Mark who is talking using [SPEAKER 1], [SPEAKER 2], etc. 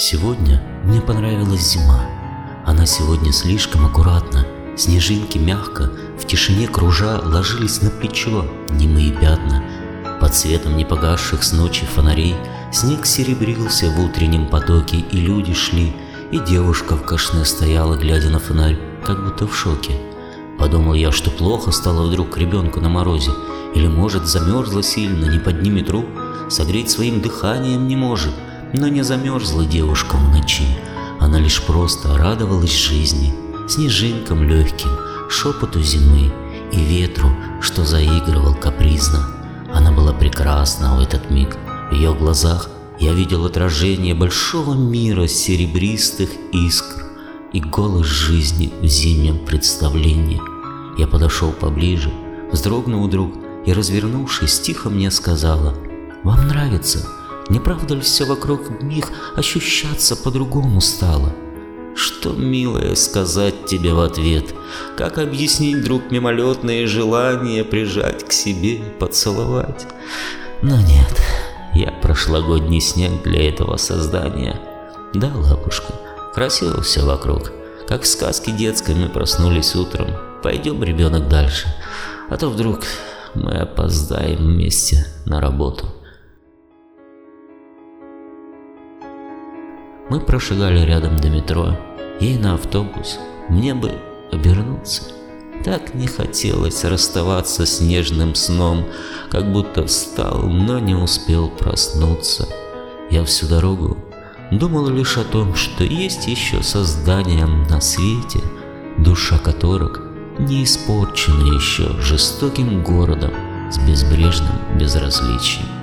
[SPEAKER 1] Сегодня мне понравилась зима. Она сегодня слишком аккуратна. Снежинки мягко, в тишине кружа, ложились на плечо, немые пятна. Под светом непогасших с ночи фонарей снег серебрился в утреннем потоке, и люди шли, и девушка в кашне стояла, глядя на фонарь, как будто в шоке. Подумал я, что плохо стало вдруг ребенку на морозе, или, может, замерзла сильно, не поднимет рук, согреть своим дыханием не может — но не замерзла девушка в ночи, она лишь просто радовалась жизни, снежинкам легким, шепоту зимы и ветру, что заигрывал капризно. Она была прекрасна в этот миг. В ее глазах я видел отражение большого мира серебристых искр и голос жизни в зимнем представлении. Я подошел поближе, вздрогнул вдруг и, развернувшись, тихо мне сказала, «Вам нравится?» Не правда ли все вокруг них ощущаться по-другому стало? Что, милое, сказать тебе в ответ? Как объяснить вдруг мимолетное желание прижать к себе, поцеловать? Но нет, я прошлогодний снег для этого создания. Да, лапушка, красиво все вокруг. Как в сказке детской мы проснулись утром. Пойдем, ребенок, дальше. А то вдруг мы опоздаем вместе на работу. Мы прошагали рядом до метро, ей на автобус. Мне бы обернуться. Так не хотелось расставаться с нежным сном, как будто встал, но не успел проснуться. Я всю дорогу думал лишь о том, что есть еще создания на свете, душа которых не испорчена еще жестоким городом с безбрежным безразличием.